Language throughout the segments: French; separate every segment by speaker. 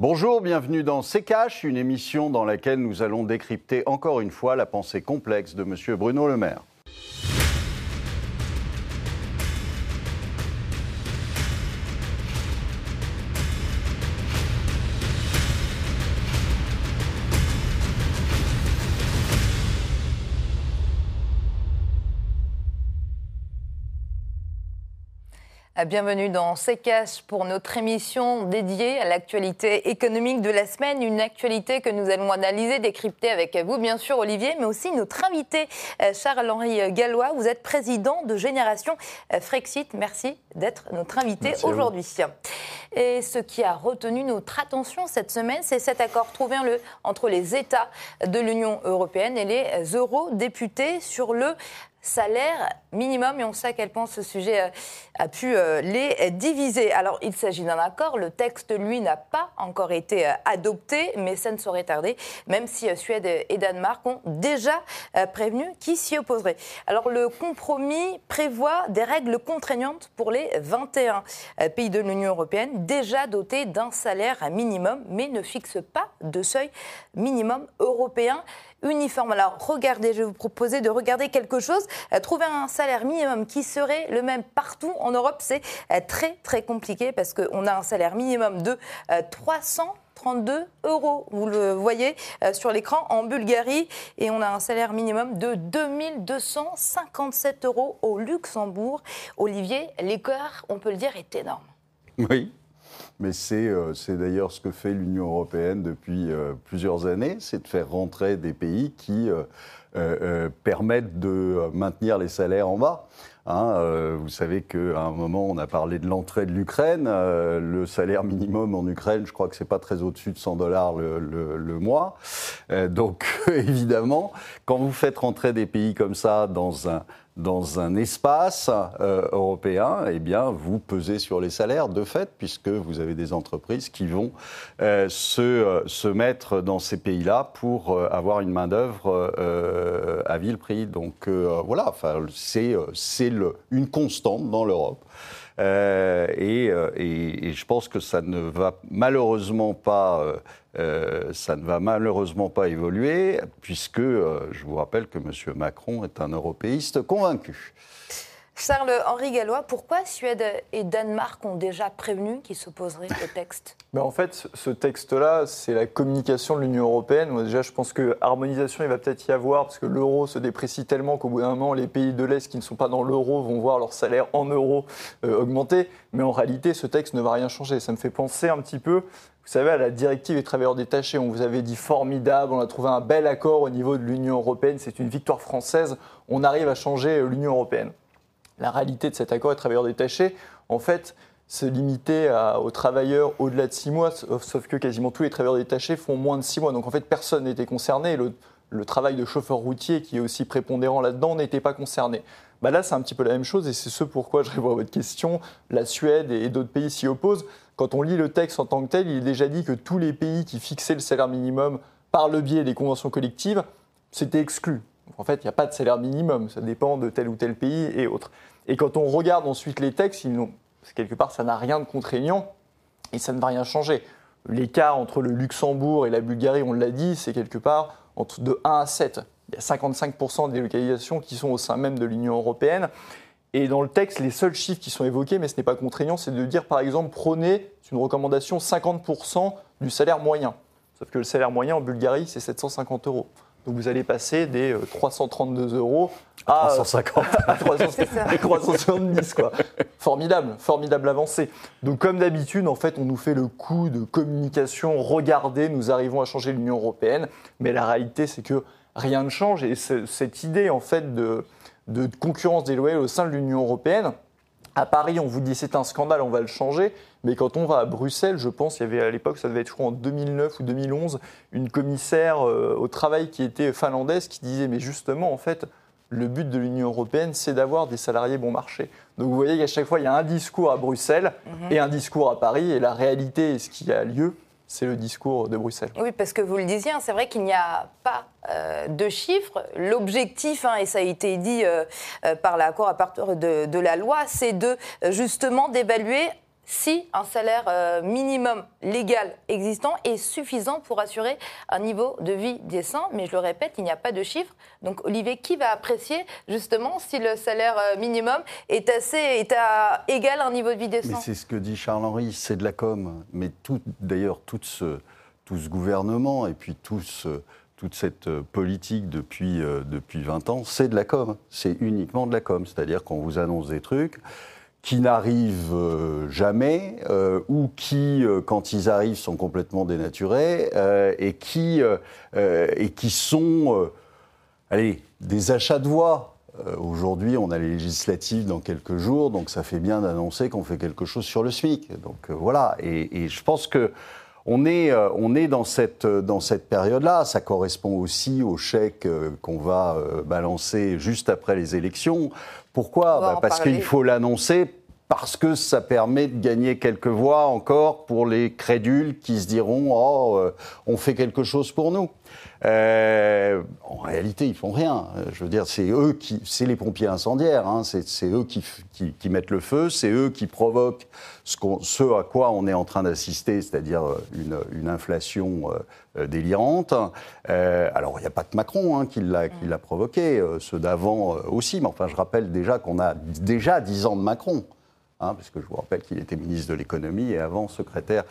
Speaker 1: Bonjour, bienvenue dans C'est Cash, une émission dans laquelle nous allons décrypter encore une fois la pensée complexe de M. Bruno Le Maire.
Speaker 2: Bienvenue dans CECAS pour notre émission dédiée à l'actualité économique de la semaine. Une actualité que nous allons analyser, décrypter avec vous, bien sûr, Olivier, mais aussi notre invité, euh, Charles-Henri Gallois. Vous êtes président de Génération euh, Frexit. Merci d'être notre invité aujourd'hui. Et ce qui a retenu notre attention cette semaine, c'est cet accord trouvé entre les États de l'Union européenne et les eurodéputés sur le salaire minimum et on sait à quel point ce sujet euh, a pu euh, les diviser. Alors il s'agit d'un accord, le texte lui n'a pas encore été euh, adopté mais ça ne saurait tarder même si Suède et Danemark ont déjà prévenu qui s'y opposerait. Alors le compromis prévoit des règles contraignantes pour les 21 pays de l'Union européenne déjà dotés d'un salaire minimum mais ne fixe pas de seuil minimum européen uniforme. Alors regardez, je vais vous proposer de regarder quelque chose. Euh, trouver un salaire minimum qui serait le même partout en Europe, c'est euh, très très compliqué parce qu'on a un salaire minimum de 332 euh, euros. Vous le voyez sur l'écran en Bulgarie et on a un salaire minimum de 2257 euros au Luxembourg. Olivier, l'écart, on peut le dire, est énorme.
Speaker 1: Oui, mais euh, c'est d'ailleurs ce que fait l'Union européenne depuis euh, plusieurs années, c'est de faire rentrer des pays qui euh, permettent de maintenir les salaires en bas. Hein, vous savez qu'à un moment, on a parlé de l'entrée de l'Ukraine. le salaire minimum en Ukraine, je crois que c'est pas très au-dessus de 100 dollars le, le, mois. donc, évidemment, quand vous faites rentrer des pays comme ça dans un, dans un espace euh, européen, eh bien, vous pesez sur les salaires de fait, puisque vous avez des entreprises qui vont euh, se, euh, se, mettre dans ces pays-là pour avoir une main-d'œuvre à vil prix. Donc voilà, enfin, c'est une constante dans l'Europe. Euh, euh, et, je pense que ça ne va malheureusement pas, euh, ça ne va malheureusement pas évoluer, puisque je vous rappelle que M. Macron est un européiste convaincu.
Speaker 2: Charles-Henri Gallois, pourquoi Suède et Danemark ont déjà prévenu qu'ils s'opposeraient au texte
Speaker 3: ben En fait, ce texte-là, c'est la communication de l'Union européenne. Moi, déjà, je pense que harmonisation, il va peut-être y avoir, parce que l'euro se déprécie tellement qu'au bout d'un moment, les pays de l'Est qui ne sont pas dans l'euro vont voir leur salaire en euros euh, augmenter. Mais en réalité, ce texte ne va rien changer. Ça me fait penser un petit peu vous savez, à la directive des travailleurs détachés, on vous avait dit formidable, on a trouvé un bel accord au niveau de l'Union européenne, c'est une victoire française, on arrive à changer l'Union européenne la réalité de cet accord des travailleurs détachés, en fait, se limiter aux travailleurs au-delà de six mois, sauf que quasiment tous les travailleurs détachés font moins de six mois. Donc en fait, personne n'était concerné. Le, travail de chauffeur routier, qui est aussi prépondérant là-dedans, n'était pas concerné. Bah là, c'est un petit peu la même chose, et c'est ce pourquoi je réponds à votre question. La Suède et d'autres pays s'y opposent. Quand on lit le texte en tant que tel, il est déjà dit que tous les pays qui fixaient le salaire minimum par le biais des conventions collectives, c'était exclu. En fait, il n'y a pas de salaire minimum, ça dépend de tel ou tel pays et autres. Et quand on regarde ensuite les textes, quelque part, ça n'a rien de contraignant et ça ne va rien changer. L'écart entre le Luxembourg et la Bulgarie, on l'a dit, c'est quelque part entre de 1 à 7. Il y a 55% des localisations qui sont au sein même de l'Union européenne. Et dans le texte, les seuls chiffres qui sont évoqués, mais ce n'est pas contraignant, c'est de dire par exemple prenez, une recommandation, 50% du salaire moyen. Sauf que le salaire moyen en Bulgarie, c'est 750 euros. Donc vous allez passer des 332 euh, euros
Speaker 1: à 350,
Speaker 3: à 370 quoi. Formidable, formidable avancée. Donc comme d'habitude, en fait, on nous fait le coup de communication. Regardez, nous arrivons à changer l'Union européenne, mais la réalité, c'est que rien ne change et cette idée en fait de, de concurrence déloyale au sein de l'Union européenne. À Paris, on vous dit c'est un scandale, on va le changer. Mais quand on va à Bruxelles, je pense, il y avait à l'époque, ça devait être en 2009 ou 2011, une commissaire euh, au travail qui était finlandaise qui disait mais justement, en fait, le but de l'Union européenne, c'est d'avoir des salariés bon marché. Donc vous voyez qu'à chaque fois, il y a un discours à Bruxelles mhm. et un discours à Paris, et la réalité et ce qui a lieu, c'est le discours de Bruxelles.
Speaker 2: Oui, parce que vous le disiez, hein, c'est vrai qu'il n'y a pas euh, de chiffres. L'objectif, hein, et ça a été dit euh, par l'accord à partir de, de la loi, c'est de justement d'évaluer si un salaire euh, minimum légal existant est suffisant pour assurer un niveau de vie décent. Mais je le répète, il n'y a pas de chiffre. Donc Olivier, qui va apprécier justement si le salaire euh, minimum est assez, est à égal à un niveau de vie décent?
Speaker 1: C'est ce que dit Charles-Henri, c'est de la com. Mais tout, d'ailleurs, tout ce, tout ce gouvernement et puis tout toute cette politique depuis, euh, depuis 20 ans, c'est de la com. C'est uniquement de la com. C'est-à-dire qu'on vous annonce des trucs qui n'arrivent euh, jamais euh, ou qui, euh, quand ils arrivent, sont complètement dénaturés et, qui, et qui sont allez, des achats de voix. Aujourd'hui, on a les législatives dans quelques jours, donc ça fait bien d'annoncer qu'on fait quelque chose sur le SMIC. Donc voilà, et, et, je pense que on est, on est dans cette, dans cette période-là. Ça correspond aussi au chèque qu'on va balancer juste après les élections. Pourquoi? Bah Parce qu'il faut l'annoncer parce que ça permet de gagner quelques voix encore pour les crédules qui se diront oh euh, on fait quelque chose pour nous. Euh, en réalité, ils font rien. Je veux dire, c'est eux qui, c'est les pompiers incendiaires. Hein. C'est eux qui, qui, mettent le feu, c'est eux qui provoquent ce, ce, à quoi on est en train d'assister, c'est-à-dire une, une, inflation euh, délirante. Euh, alors, il n'y a pas que Macron hein, qui l'a provoqué, ceux d'avant aussi. Mais enfin, je rappelle déjà qu'on a déjà 10 ans de Macron. Hein, puisque je vous rappelle qu'il était ministre de l'économie et avant secrétaire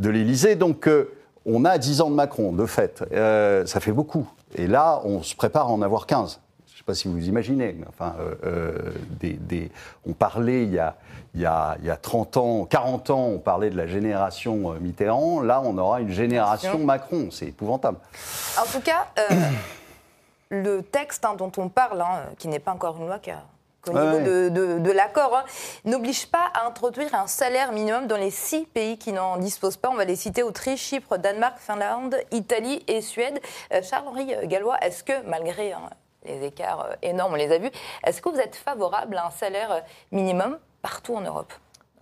Speaker 1: de l'Élysée. Donc euh, on a 10 ans de Macron, de fait. Euh, ça fait beaucoup. Et là, on se prépare à en avoir 15. Je ne sais pas si vous imaginez, mais enfin, euh, des, on parlait il y, a, il, y a, il y, a, 30 ans, 40 ans, on parlait de la génération Mitterrand. Là, on aura une génération Macron. C'est épouvantable.
Speaker 2: En tout cas, le texte hein, dont on parle, hein, qui n'est pas encore une loi, car au niveau de, l'accord, hein, n'oblige pas à introduire un salaire minimum dans les six pays qui n'en disposent pas. On va les citer Autriche, Chypre, Danemark, Finlande, Italie et Suède. Euh, Charles-Henri Gallois, est-ce que malgré hein, les écarts euh, énormes, on les a vus, est-ce que vous êtes favorable à un salaire euh, minimum partout en Europe?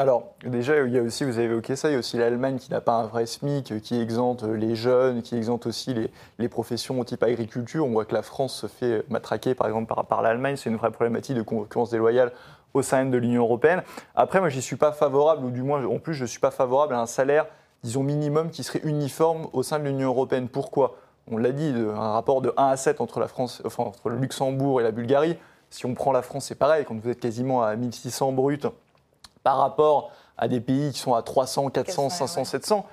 Speaker 3: Alors, déjà, il y a aussi, vous avez évoqué ça, il y a aussi l'Allemagne qui n'a pas un vrai SMIC, qui exempte les jeunes, qui exempte aussi les, professions type agriculture. On voit que la France se fait matraquer, par exemple, par, l'Allemagne. C'est une vraie problématique de concurrence déloyale au sein de l'Union européenne. Après, moi, je n'y suis pas favorable, ou du moins, en plus, je ne suis pas favorable à un salaire, disons, minimum qui serait uniforme au sein de l'Union européenne. Pourquoi? On l'a dit, un rapport de 1 à 7 entre, la France, entre le Luxembourg et la Bulgarie. Si on prend la France, c'est pareil, quand vous êtes quasiment à 1600 bruts par rapport à des pays qui sont à 300, 400, 500, 700,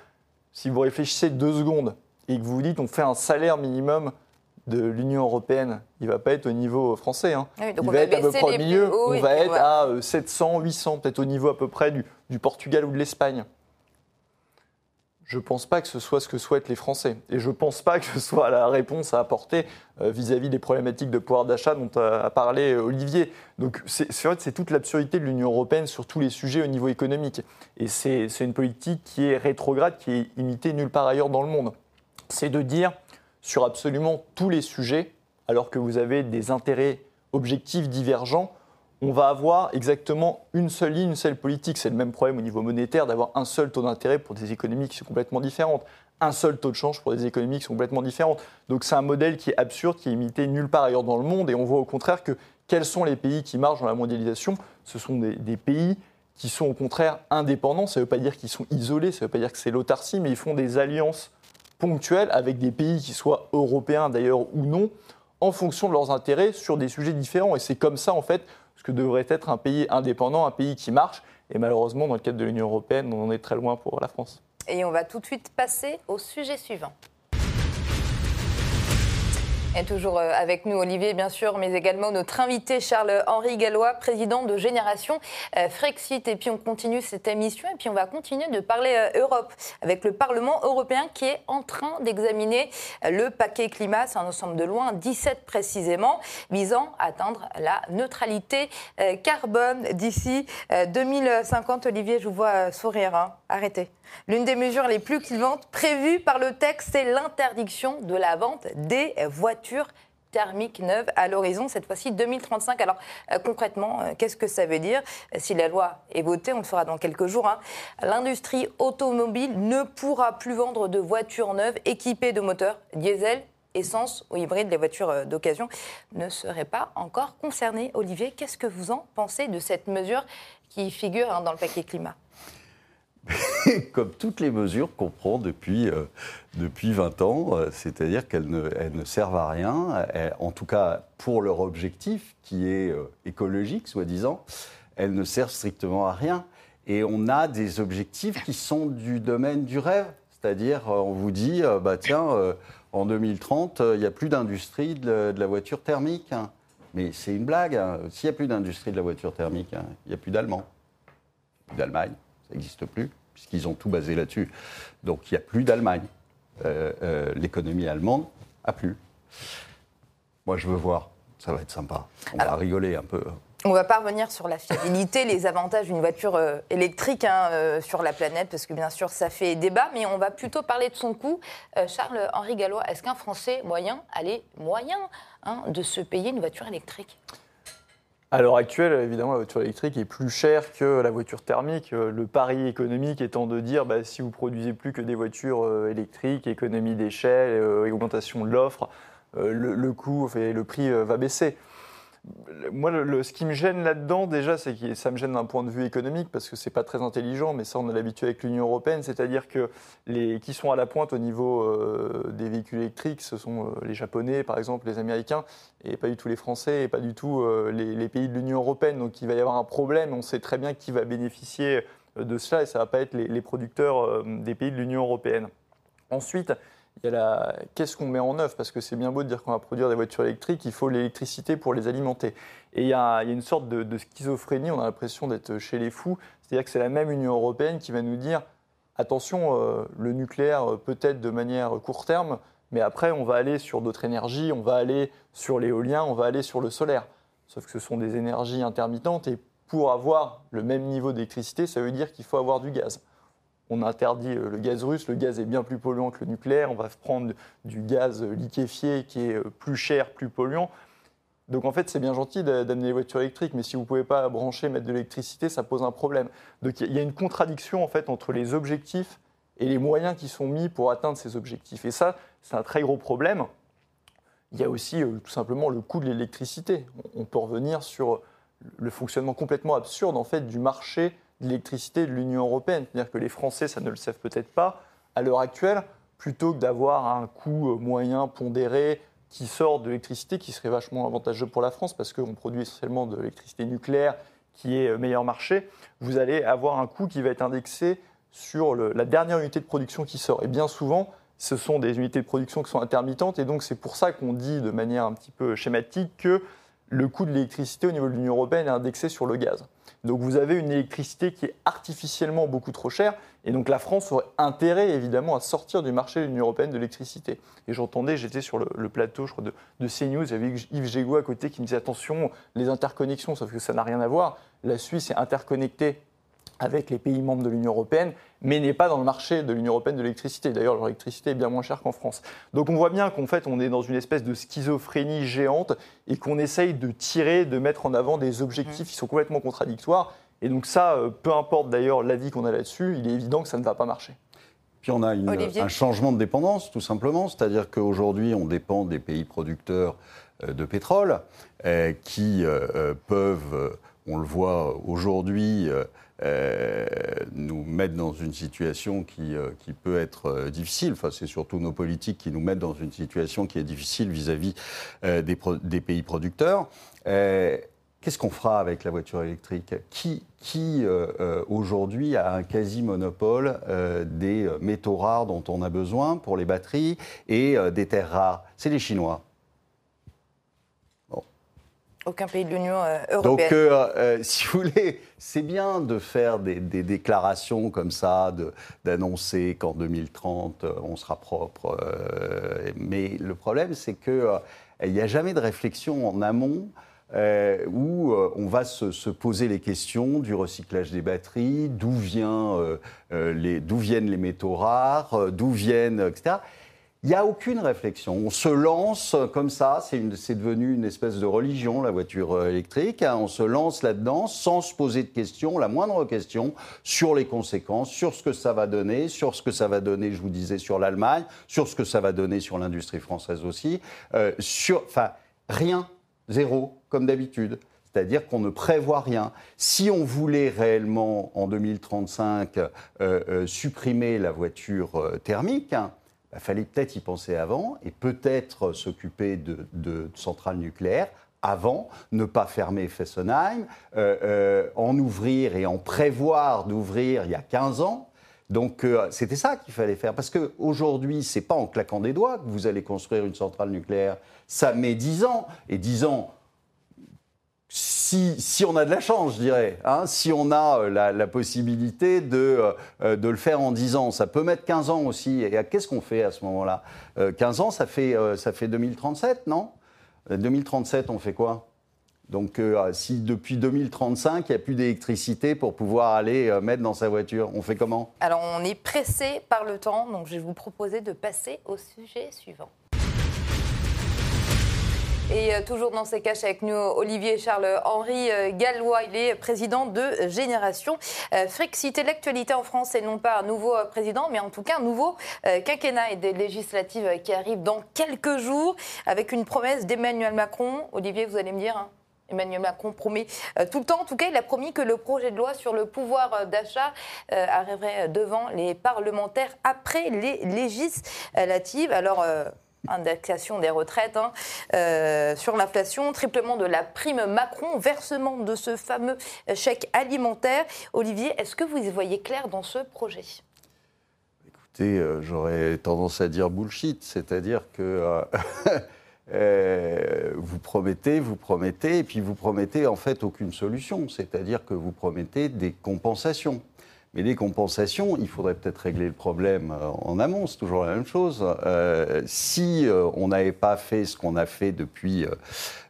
Speaker 3: si vous réfléchissez deux secondes et que vous vous dites on fait un salaire minimum de l'Union européenne, il ne va pas être au niveau français. Hein.
Speaker 2: Ah
Speaker 3: il va être à peu près au milieu. on va être à 700, 800, peut-être au niveau à peu près du Portugal ou de l'Espagne. Je ne pense pas que ce soit ce que souhaitent les Français. Et je ne pense pas que ce soit la réponse à apporter euh, vis-à-vis des problématiques de pouvoir d'achat dont a, parlé euh, Olivier. Donc c'est c'est toute l'absurdité de l'Union européenne sur tous les sujets au niveau économique. Et c'est une politique qui est rétrograde, qui est imitée nulle part ailleurs dans le monde. C'est de dire sur absolument tous les sujets, alors que vous avez des intérêts objectifs divergents, on va avoir exactement une seule ligne, une seule politique. C'est le même problème au niveau monétaire d'avoir un seul taux d'intérêt pour des économies qui sont complètement différentes, un seul taux de change pour des économies qui sont complètement différentes. Donc c'est un modèle qui est absurde, qui est imité nulle part ailleurs dans le monde, et on voit au contraire que quels sont les pays qui marchent dans la mondialisation Ce sont des, pays qui sont au contraire indépendants. Ça ne veut pas dire qu'ils sont isolés, ça ne veut pas dire que c'est l'autarcie, mais ils font des alliances ponctuelles avec des pays qui soient européens d'ailleurs ou non, en fonction de leurs intérêts sur des sujets différents. Et c'est comme ça, en fait, ce que devrait être un pays indépendant, un pays qui marche. Et malheureusement, dans le cadre de l'Union européenne, on en est très loin pour la France.
Speaker 2: Et on va tout de suite passer au sujet suivant. Et toujours euh, avec nous Olivier, bien sûr, mais également notre invité Charles-Henri Gallois, président de Génération euh, Frexit. Et puis on continue cette émission et puis on va continuer de parler euh, Europe avec le Parlement européen qui est en train d'examiner le paquet climat. C'est un ensemble de loin, 17 précisément, visant à atteindre la neutralité carbone d'ici 2050. Olivier, je vous vois sourire. Hein. Arrêtez. L'une des mesures les plus clivantes prévues par le texte, c'est l'interdiction de la vente des voitures thermiques neuves à l'horizon, cette fois-ci 2035. Alors euh, concrètement, euh, qu'est-ce que ça veut dire? Si la loi est votée, on le fera dans quelques jours, hein, l'industrie automobile ne pourra plus vendre de voitures neuves équipées de moteurs diesel essence ou hybride, les voitures euh, d'occasion ne seraient pas encore concernées. Olivier, qu'est-ce que vous en pensez de cette mesure qui figure hein, dans le paquet climat?
Speaker 1: comme toutes les mesures qu'on prend depuis, euh, depuis 20 ans, euh, c'est-à-dire qu'elles ne, ne servent à rien, en tout cas pour leur objectif, qui est euh, écologique, soi-disant, elles ne servent strictement à rien. Et on a des objectifs qui sont du domaine du rêve, c'est-à-dire on vous dit, bah tiens, en 2030, il n'y a plus d'industrie de, la voiture thermique. Hein. Mais c'est une blague. Hein. S'il n'y a plus d'industrie de la voiture thermique, hein, il n'y a plus d'Allemands, d'Allemagne ça n'existe plus, puisqu'ils ont tout basé là-dessus. Donc il n'y a plus d'Allemagne. Euh, euh, l'économie allemande a plus. Moi, je veux voir. Ça va être sympa. On va rigoler un peu.
Speaker 2: On va pas revenir sur la fiabilité, les avantages d'une voiture euh, électrique hein, sur la planète, parce que bien sûr ça fait débat, mais on va plutôt parler de son coût. Charles-Henri Gallois, est-ce qu'un Français moyen allait moyen hein, de se payer une voiture électrique?
Speaker 3: À l'heure actuelle, évidemment, la voiture électrique est plus chère que la voiture thermique. Euh, le pari économique étant de dire, bah, si vous produisez plus que des voitures euh, électriques, économie d'échelle, euh, augmentation de l'offre, le, coût, et le prix va baisser moi, ce qui me gêne là-dedans, déjà, c'est que ça me gêne d'un point de vue économique, parce que c'est pas très intelligent, mais ça, on a l'habitude avec l'Union européenne, c'est-à-dire que les qui sont à la pointe au niveau euh, des véhicules électriques, ce sont euh, les Japonais, par exemple, les Américains, et pas du tout les Français, et pas du tout euh, les, pays de l'Union européenne. Donc, il va y avoir un problème. On sait très bien qui va bénéficier de cela, et ça va pas être les producteurs des pays de l'Union européenne. Ensuite, qu'est-ce qu'on met en œuvre? Parce que c'est bien beau de dire qu'on va produire des voitures électriques, il faut l'électricité pour les alimenter. Et il y a, une sorte de, schizophrénie, on a l'impression d'être chez les fous. C'est-à-dire que c'est la même Union européenne qui va nous dire attention, euh, le nucléaire euh, peut-être de manière court terme, mais après on va aller sur d'autres énergies, on va aller sur l'éolien, on va aller sur le solaire. Sauf que ce sont des énergies intermittentes et pour avoir le même niveau d'électricité, ça veut dire qu'il faut avoir du gaz on interdit euh, le gaz russe, le gaz est bien plus polluant que le nucléaire, on va prendre du gaz liquéfié qui est euh, plus cher, plus polluant. Donc en fait, c'est bien gentil d'amener les voitures électriques, mais si vous ne pouvez pas brancher, mettre de l'électricité, ça pose un problème. Donc il y a une contradiction en fait entre les objectifs et les moyens qui sont mis pour atteindre ces objectifs. Et ça, c'est un très gros problème. Il y a aussi euh, tout simplement le coût de l'électricité. On peut revenir sur le fonctionnement complètement absurde en fait du marché l'électricité de l'Union européenne. C'est-à-dire que les Français, ça ne le savent peut-être pas, à l'heure actuelle, plutôt que d'avoir un coût euh, moyen pondéré qui sort de l'électricité, qui serait vachement avantageux pour la France, parce qu'on produit essentiellement de l'électricité nucléaire, qui est euh, meilleur marché, vous allez avoir un coût qui va être indexé sur la dernière unité de production qui sort. Et bien souvent, ce sont des unités de production qui sont intermittentes, et donc c'est pour ça qu'on dit de manière un petit peu schématique que le coût de l'électricité au niveau de l'Union européenne est indexé sur le gaz. Donc vous avez une électricité qui est artificiellement beaucoup trop chère, et donc la France aurait intérêt évidemment à sortir du marché de l'Union européenne de l'électricité. Et j'entendais, j'étais sur le, plateau, je crois, de, CNews, j'avais Yves Gégaud à côté qui me disait attention, les interconnexions, sauf que ça n'a rien à voir. La Suisse est interconnectée avec les pays membres de l'Union européenne, mais n'est pas dans le marché de l'Union européenne de l'électricité. D'ailleurs, l'électricité est bien moins chère qu'en France. Donc on voit bien qu'en fait, on est dans une espèce de schizophrénie géante et qu'on essaye de tirer, de mettre en avant des objectifs mmh. qui sont complètement contradictoires. Et donc ça, euh, peu importe d'ailleurs l'avis qu'on a là-dessus, il est évident que ça ne va pas marcher.
Speaker 1: Puis on a un changement de dépendance, tout simplement. C'est-à-dire qu'aujourd'hui, on dépend des pays producteurs euh, de pétrole euh, qui peuvent, on le voit aujourd'hui, euh, nous mettent dans une situation qui, euh, qui peut être euh, difficile. Enfin, c'est surtout nos politiques qui nous mettent dans une situation qui est difficile vis-à-vis des, pays producteurs. Qu'est-ce qu'on fera avec la voiture électrique? Qui, qui aujourd'hui a un quasi-monopole des métaux rares dont on a besoin pour les batteries et des terres rares? C'est les Chinois.
Speaker 2: Aucun pays de l'Union euh, européenne.
Speaker 1: Donc, euh, euh, si vous voulez, c'est bien de faire des, déclarations comme ça, d'annoncer qu'en 2030, on sera propre. mais le problème, c'est qu'il n'y a jamais de réflexion en amont. où on va se, poser les questions du recyclage des batteries, d'où viennent les métaux rares, d'où viennent, etc. Il n'y a aucune réflexion. On se lance comme ça, c'est devenu une espèce de religion, la voiture euh, électrique. Hein. On se lance là-dedans sans se poser de questions, la moindre question, sur les conséquences, sur ce que ça va donner, sur ce que ça va donner, je vous disais, sur l'Allemagne, sur ce que ça va donner sur l'industrie française aussi. Euh, rien, zéro, comme d'habitude. C'est-à-dire qu'on ne prévoit rien. Si on voulait réellement, en 2035, euh, supprimer la voiture thermique, hein, bah, fallait peut-être y penser avant et peut-être s'occuper de, centrales nucléaires avant, ne pas fermer Fessenheim, en ouvrir et en prévoir d'ouvrir il y a 15 ans, donc euh, c'était ça qu'il fallait faire. Parce qu'aujourd'hui, ce n'est pas en claquant des doigts que vous allez construire une centrale nucléaire. Ça met 10 ans. Et 10 ans, si, on a de la chance, je dirais, hein, si on a euh, la, possibilité de, euh, de, le faire en 10 ans, ça peut mettre 15 ans aussi. Et qu'est-ce qu'on fait à ce moment-là? 15 ans, ça fait, ça fait 2037, non? 2037, on fait quoi? Donc, euh, si depuis 2035, il n'y a plus d'électricité pour pouvoir aller euh, mettre dans sa voiture, on fait comment?
Speaker 2: Alors, on est pressé par le temps, donc je vais vous proposer de passer au sujet suivant. Et euh, toujours dans ces caches avec nous, Olivier Charles-Henri Gallois, il est président de Génération. Frick, citer l'actualité en France, et non pas un nouveau président, mais en tout cas un nouveau quinquennat et des législatives qui arrivent dans quelques jours, avec une promesse d'Emmanuel Macron. Olivier, vous allez me dire, hein, Emmanuel Macron promet euh, tout le temps. En tout cas, il a promis que le projet de loi sur le pouvoir euh, d'achat euh, arriverait devant les parlementaires après les législatives. Alors, indexation des retraites, hein, sur l'inflation, triplement de la prime Macron, versement de ce fameux chèque alimentaire. Olivier, est-ce que vous y voyez clair dans ce projet?
Speaker 1: Écoutez, j'aurais tendance à dire bullshit, c'est-à-dire que Euh, vous promettez, vous promettez, et puis vous promettez en fait aucune solution, c'est-à-dire que vous promettez des compensations. Mais les compensations, il faudrait peut-être régler le problème euh, en amont, c'est toujours la même chose. Euh, si on n'avait pas fait ce qu'on a fait depuis,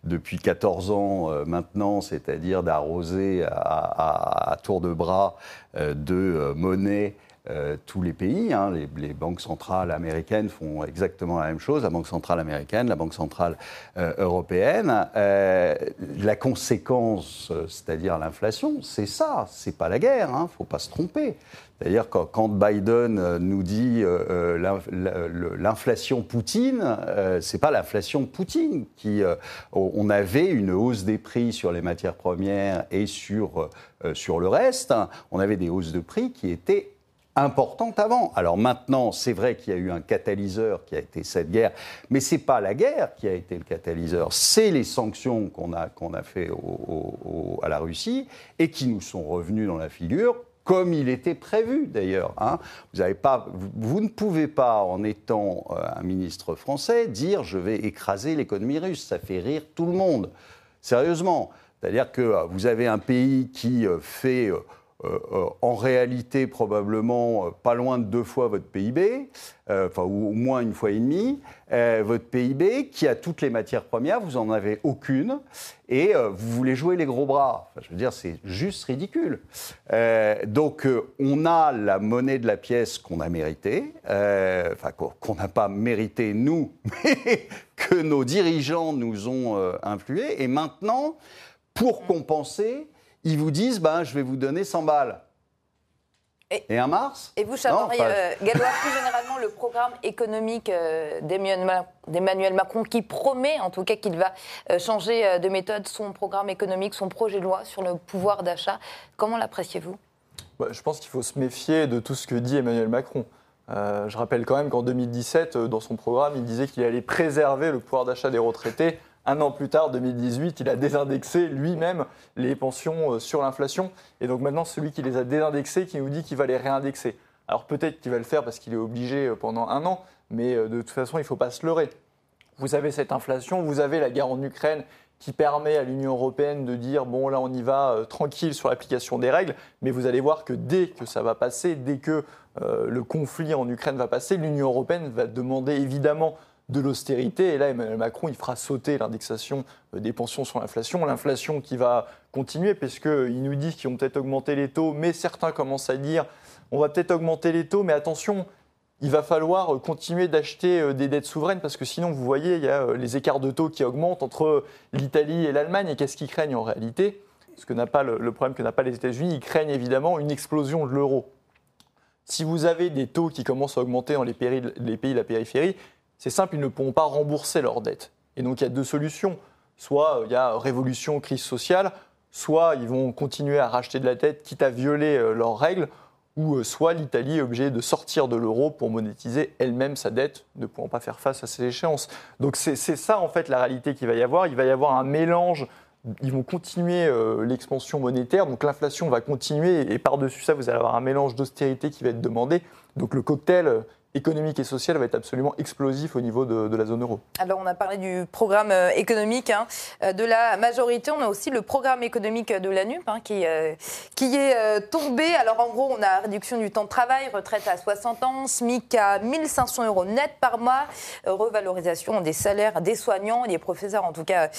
Speaker 1: depuis 14 ans maintenant, c'est-à-dire d'arroser à, à, tour de bras de monnaie euh, tous les pays. Hein. les, banques centrales américaines font exactement la même chose, la Banque centrale américaine, la Banque centrale euh, européenne. Euh, la conséquence, c'est-à-dire l'inflation, c'est ça, c'est pas la guerre, il hein, ne faut pas se tromper. D'ailleurs, quand, Biden nous dit l'inflation Poutine, c'est pas l'inflation Poutine qui. on avait une hausse des prix sur les matières premières et sur, sur le reste. On avait des hausses de prix qui étaient importante avant. Alors maintenant, c'est vrai qu'il y a eu un catalyseur qui a été cette guerre, mais ce n'est pas la guerre qui a été le catalyseur, c'est les sanctions qu'on a, qu'on a fait à la Russie et qui nous sont revenues dans la figure comme il était prévu d'ailleurs. Hein. Vous, vous, ne pouvez pas, en étant euh, un ministre français, dire je vais écraser l'économie russe. Ça fait rire tout le monde. Sérieusement. C'est-à-dire que euh, vous avez un pays qui euh, fait euh, en réalité probablement euh, pas loin de deux fois votre PIB, enfin ou au moins une fois et demie, votre PIB qui a toutes les matières premières, vous en avez aucune, et vous voulez jouer les gros bras. je veux dire, c'est juste ridicule. donc on a la monnaie de la pièce qu'on a méritée, enfin qu'on n'a pas mérité nous, mais que nos dirigeants nous ont influé, et maintenant, pour compenser, ils vous disent ben, je vais vous donner 100 balles. Et, un mars
Speaker 2: Et vous, Charles euh, plus généralement, le programme économique euh, d'Emmanuel Macron, qui promet en tout cas qu'il va euh, changer de méthode son programme économique, son projet de loi sur le pouvoir d'achat, comment l'appréciez-vous?
Speaker 3: Bah, Je pense qu'il faut se méfier de tout ce que dit Emmanuel Macron. je rappelle quand même qu'en 2017, dans son programme, il disait qu'il allait préserver le pouvoir d'achat des retraités un an plus tard, 2018, il a désindexé lui-même les pensions euh, sur l'inflation. Et donc maintenant, celui qui les a désindexées, qui nous dit qu'il va les réindexer. Alors peut-être qu'il va le faire parce qu'il est obligé euh, pendant un an, mais euh, de toute façon, il ne faut pas se leurrer. Vous avez cette inflation, vous avez la guerre en Ukraine qui permet à l'Union européenne de dire bon là on y va tranquille sur l'application des règles, mais vous allez voir que dès que ça va passer, dès que le conflit en Ukraine va passer, l'Union européenne va demander évidemment de l'austérité. Et là, Emmanuel Macron, il fera sauter l'indexation euh, des pensions sur l'inflation. L'inflation qui va continuer, puisqu'il nous dit qu'ils vont peut-être augmenter les taux, mais certains commencent à dire on va peut-être augmenter les taux, mais attention, il va falloir euh, continuer d'acheter euh, des dettes souveraines, parce que sinon, vous voyez, il y a les écarts de taux qui augmentent entre l'Italie et l'Allemagne. Et qu'est-ce qu'ils craignent en réalité? Ce que n'a pas le, problème que n'a pas les États-Unis, ils craignent évidemment une explosion de l'euro. Si vous avez des taux qui commencent à augmenter dans les pays de la périphérie, c'est simple, ils ne pourront pas rembourser leurs dettes. Et donc il y a deux solutions. soit il y a révolution, crise sociale, soit ils vont continuer à racheter de la tête, quitte à violer leurs règles, ou soit l'Italie est obligée de sortir de l'euro pour monétiser elle-même sa dette, ne pouvant pas faire face à ces échéances. Donc c'est ça en fait la réalité qu'il va y avoir. Il va y avoir un mélange ils vont continuer euh, l'expansion monétaire, donc l'inflation va continuer, et par-dessus ça, vous allez avoir un mélange d'austérité qui va être demandé. Donc le cocktail économique et social va être absolument explosif au niveau de, la zone euro.
Speaker 2: Alors on a parlé du programme euh, économique hein, euh, de la majorité, on a aussi le programme économique de la NUP hein, qui, euh, qui est tombé. Alors en gros on a réduction du temps de travail, retraite à 60 ans, SMIC à 1500 euros net par mois, revalorisation des salaires des soignants des professeurs en tout cas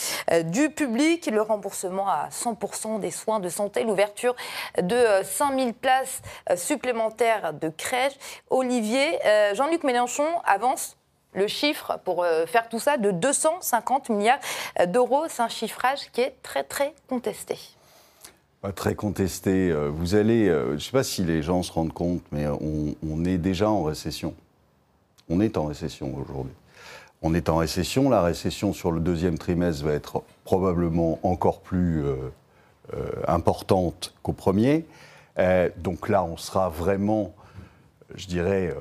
Speaker 2: du public, le remboursement à 100% des soins de santé, l'ouverture de 5000 places supplémentaires de crèche. Olivier, Jean-Luc Mélenchon avance le chiffre pour euh, faire tout ça de 250 milliards d'euros. C'est un chiffrage qui est très très contesté.
Speaker 1: très contesté. Euh, vous allez, je ne sais pas si les gens se rendent compte, mais on, est déjà en récession. On est en récession aujourd'hui. On est en récession. La récession sur le deuxième trimestre va être probablement encore plus importante qu'au premier. donc là, on sera vraiment, je dirais,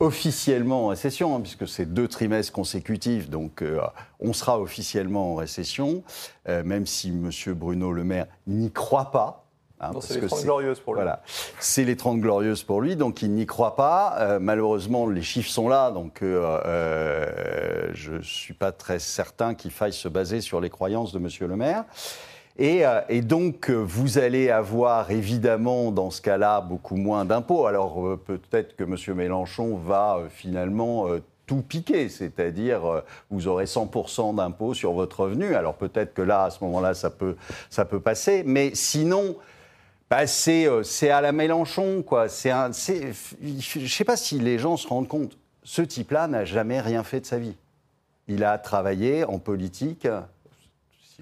Speaker 1: officiellement en récession, hein, puisque c'est deux trimestres consécutifs, donc euh, on sera officiellement en récession, euh, même si M. Bruno Le Maire n'y croit pas.
Speaker 3: Hein, c'est les 30 glorieuses pour lui.
Speaker 1: Voilà, c'est les 30 glorieuses pour lui, donc il n'y croit pas. Euh, malheureusement, les chiffres sont là, donc je ne suis pas très certain qu'il faille se baser sur les croyances de M. Le Maire. Euh, et, donc, euh, vous allez avoir évidemment, dans ce cas-là, beaucoup moins d'impôts. Alors, euh, peut-être que M. Mélenchon va finalement tout piquer, c'est-à-dire vous aurez 100% d'impôts sur votre revenu. Alors, peut-être que là, à ce moment-là, ça peut, ça peut passer. Mais sinon, bah, c'est à la Mélenchon, quoi. je ne sais pas si les gens se rendent compte. Ce type-là n'a jamais rien fait de sa vie. Il a travaillé en politique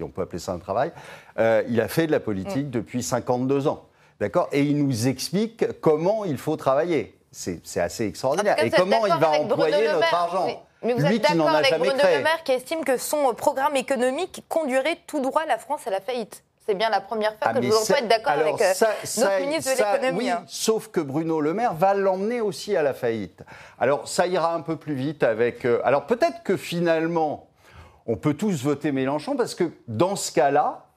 Speaker 1: on peut appeler ça un travail, euh, il a fait de la politique mm. depuis 52 ans. D'accord? Et il nous explique comment il faut travailler. C'est assez extraordinaire. Et comment il va employer notre argent
Speaker 2: Mais vous êtes d'accord avec Bruno Le Maire qui estime que son programme économique conduirait tout droit la France à la faillite c'est bien la première fois ah, que je vous être d'accord avec euh, notre ministre de l'économie. Oui,
Speaker 1: hein. Sauf que Bruno Le Maire va l'emmener aussi à la faillite. Alors ça ira un peu plus vite avec. Euh, alors peut-être que finalement, on peut tous voter Mélenchon parce que dans ce cas-là,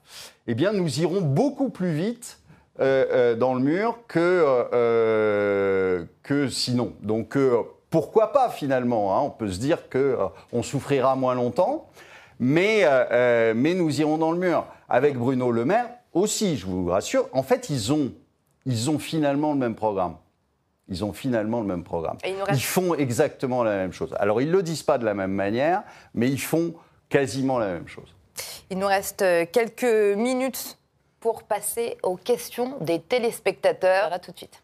Speaker 1: eh bien, nous irons beaucoup plus vite euh, euh, dans le mur que, euh, que sinon. Donc, pourquoi pas finalement hein. On peut se dire qu'on souffrira moins longtemps, mais, mais nous irons dans le mur. Avec Bruno Le Maire aussi, je vous rassure, en fait, ils ont, ils ont finalement le même programme. Ils ont finalement le même programme. Ils font exactement la même chose. Alors, ils ne le disent pas de la même manière, mais ils font quasiment la même chose.
Speaker 2: Il nous reste euh, quelques minutes pour passer aux questions des téléspectateurs. À tout de suite.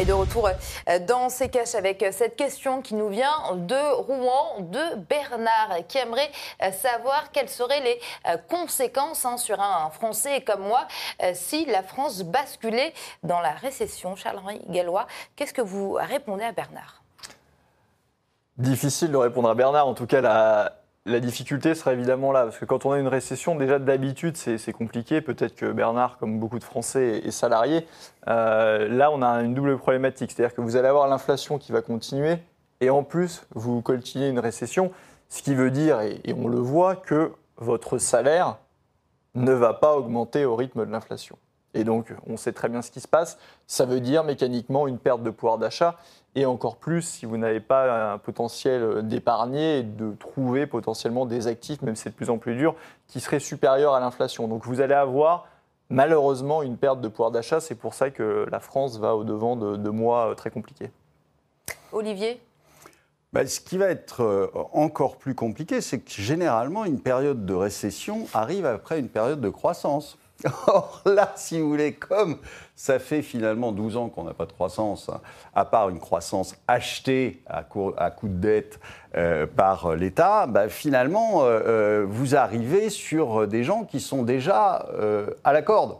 Speaker 2: Et de retour euh, dans ces caches avec euh, cette question qui nous vient de Rouen, de Bernard, qui aimerait savoir quelles seraient les conséquences hein, sur un Français comme moi si la France basculait dans la récession. Charles-Henri Gallois, qu'est-ce que vous répondez à Bernard?
Speaker 3: Difficile de répondre à Bernard. En tout cas, la, difficulté sera évidemment là. Parce que quand on a une récession, déjà d'habitude, c'est compliqué. Peut-être que Bernard, comme beaucoup de Français, est salarié. Euh, là, on a une double problématique. C'est-à-dire que vous allez avoir l'inflation qui va continuer. Et en plus, vous coltinez une récession. Ce qui veut dire, et, et on le voit, que votre salaire ne va pas augmenter au rythme de l'inflation. Et donc, on sait très bien ce qui se passe. Ça veut dire mécaniquement une perte de pouvoir d'achat et encore plus si vous n'avez pas un potentiel d'épargner et de trouver potentiellement des actifs, même si c'est de plus en plus dur, qui seraient supérieurs à l'inflation. Donc vous allez avoir malheureusement une perte de pouvoir d'achat. C'est pour ça que la France va au-devant de, mois euh, très compliqués.
Speaker 2: Olivier?
Speaker 1: Bah, ce qui va être euh, encore plus compliqué, c'est que généralement, une période de récession arrive après une période de croissance. Or là, si vous voulez, comme ça fait finalement 12 ans qu'on n'a pas de croissance, hein, à part une croissance achetée à, coup, de dette euh, par l'État, bah, finalement, euh, euh, vous arrivez sur des gens qui sont déjà à la corde.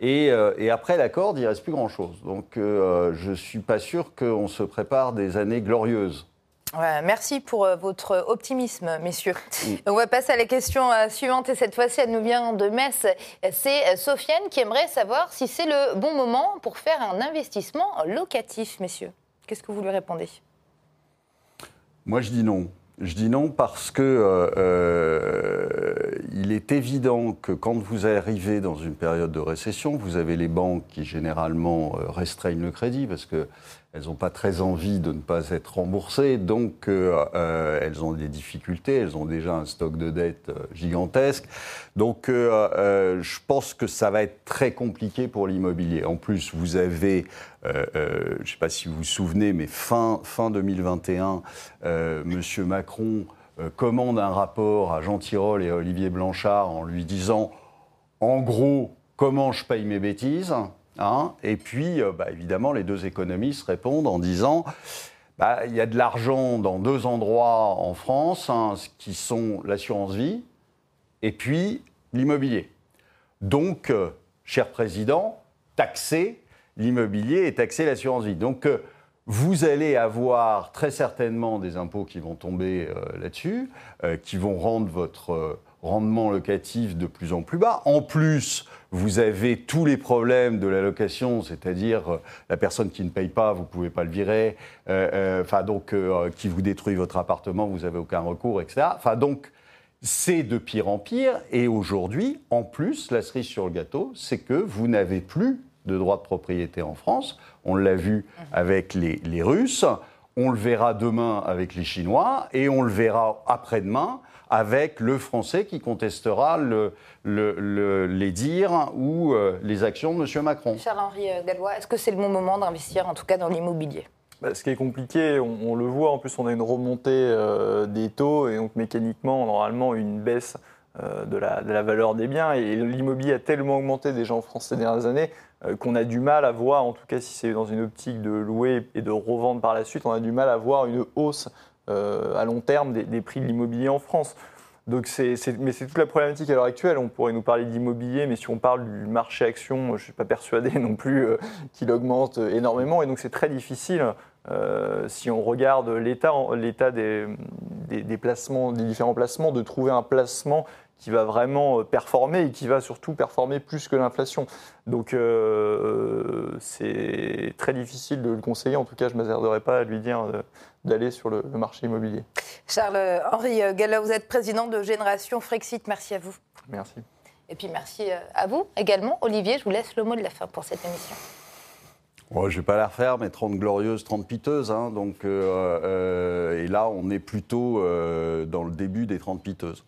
Speaker 1: Et, après la corde, il reste plus grand-chose. Donc je ne suis pas sûr qu'on se prépare des années glorieuses.
Speaker 2: Merci pour euh, votre optimisme, messieurs. On va passer à la question euh, suivante et cette fois-ci, elle nous vient de Metz. C'est euh, Sofiane qui aimerait savoir si c'est le bon moment pour faire un investissement locatif, messieurs. Qu'est-ce que vous lui répondez?
Speaker 1: Moi, je dis non. Je dis non parce que euh, il est évident que quand vous arrivez dans une période de récession, vous avez les banques qui généralement restreignent le crédit parce que elles n'ont pas très envie de ne pas être remboursées, donc euh, euh, elles ont des difficultés, elles ont déjà un stock de dettes euh, gigantesque. Donc je pense que ça va être très compliqué pour l'immobilier. En plus, vous avez, je ne sais pas si vous vous souvenez, mais fin, fin 2021, M. Macron commande un rapport à Jean Tirole et à Olivier Blanchard en lui disant, en gros, comment je paye mes bêtises? Hein. et puis, euh, bah, évidemment, les deux économistes répondent en disant bah, il y a de l'argent dans deux endroits en France, hein, qui sont l'assurance vie et puis l'immobilier. Donc, euh, cher président, taxer l'immobilier et taxer l'assurance vie. Donc, euh, vous allez avoir très certainement des impôts qui vont tomber là-dessus, qui vont rendre votre rendement locatif de plus en plus bas. En plus, vous avez tous les problèmes de la location, c'est-à-dire euh, la personne qui ne paye pas, vous ne pouvez pas le virer, euh, euh, donc qui vous détruit votre appartement, vous n'avez aucun recours, etc. Enfin donc c'est de pire en pire. Et aujourd'hui, en plus, la cerise sur le gâteau, c'est que vous n'avez plus de droit de propriété en France. On l'a vu avec les Russes, on le verra demain avec les Chinois, et on le verra après-demain avec le français qui contestera les dires ou euh, les actions de M. Macron.
Speaker 2: Charles-Henri Gallois, est-ce que c'est le bon moment d'investir, en tout cas dans l'immobilier?
Speaker 3: Bah, ce qui est compliqué, on, le voit, en plus on a une remontée euh, des taux et donc mécaniquement, normalement, une baisse euh, de, la, valeur des biens. Et l'immobilier a tellement augmenté déjà en France ces dernières années qu'on a du mal à voir, en tout cas si c'est dans une optique de louer et de revendre par la suite, on a du mal à voir une hausse euh, à long terme des, prix de l'immobilier en France. Donc c'est, mais c'est toute la problématique à l'heure actuelle. On pourrait nous parler d'immobilier, mais si on parle du marché action, je ne suis pas persuadé non plus euh, qu'il augmente énormément. Et donc c'est très difficile, euh, si on regarde l'état des, des, placements, des différents placements, de trouver un placement qui va vraiment performer et qui va surtout performer plus que l'inflation. Donc c'est très difficile de le conseiller. En tout cas, je ne m'attarderai pas à lui dire d'aller sur le, marché immobilier.
Speaker 2: Charles-Henri Gallo, vous êtes président de Génération Frexit. Merci à vous.
Speaker 3: Merci.
Speaker 2: Et puis merci euh, à vous également. Olivier, je vous laisse le mot de la fin pour cette émission.
Speaker 1: Je ne vais pas la refaire, mais 30 glorieuses, 30 piteuses. Hein, donc, euh, euh, et là, on est plutôt dans le début des 30 piteuses.